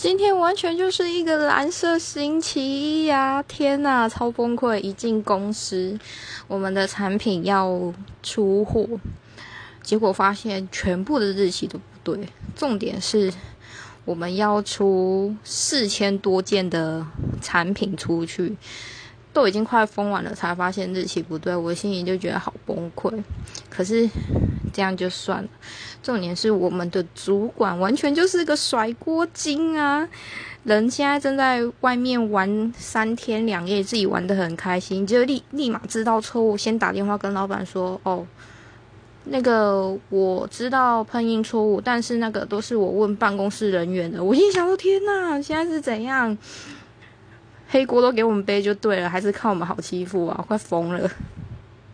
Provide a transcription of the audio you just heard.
今天完全就是一个蓝色星期一呀！天呐，超崩溃！一进公司，我们的产品要出货，结果发现全部的日期都不对。重点是，我们要出四千多件的产品出去，都已经快封完了，才发现日期不对，我心里就觉得好崩溃。可是。这样就算了，重点是我们的主管完全就是个甩锅精啊！人现在正在外面玩三天两夜，自己玩的很开心，就立立马知道错误，先打电话跟老板说：“哦，那个我知道喷印错误，但是那个都是我问办公室人员的。”我心想说：“天哪，现在是怎样？黑锅都给我们背就对了，还是看我们好欺负啊？快疯了！”